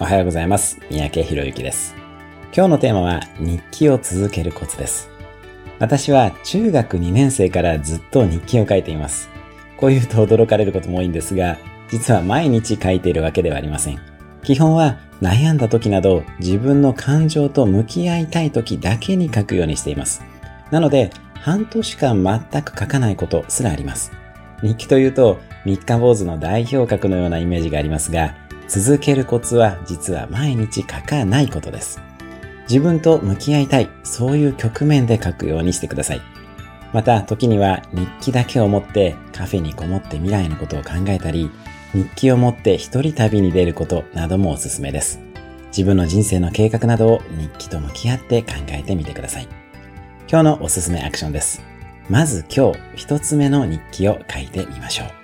おはようございます。三宅博之です。今日のテーマは日記を続けるコツです。私は中学2年生からずっと日記を書いています。こう言うと驚かれることも多いんですが、実は毎日書いているわけではありません。基本は悩んだ時など自分の感情と向き合いたい時だけに書くようにしています。なので、半年間全く書かないことすらあります。日記というと、三日坊主の代表格のようなイメージがありますが、続けるコツは実は毎日書かないことです。自分と向き合いたい、そういう局面で書くようにしてください。また、時には日記だけを持ってカフェにこもって未来のことを考えたり、日記を持って一人旅に出ることなどもおすすめです。自分の人生の計画などを日記と向き合って考えてみてください。今日のおすすめアクションです。まず今日一つ目の日記を書いてみましょう。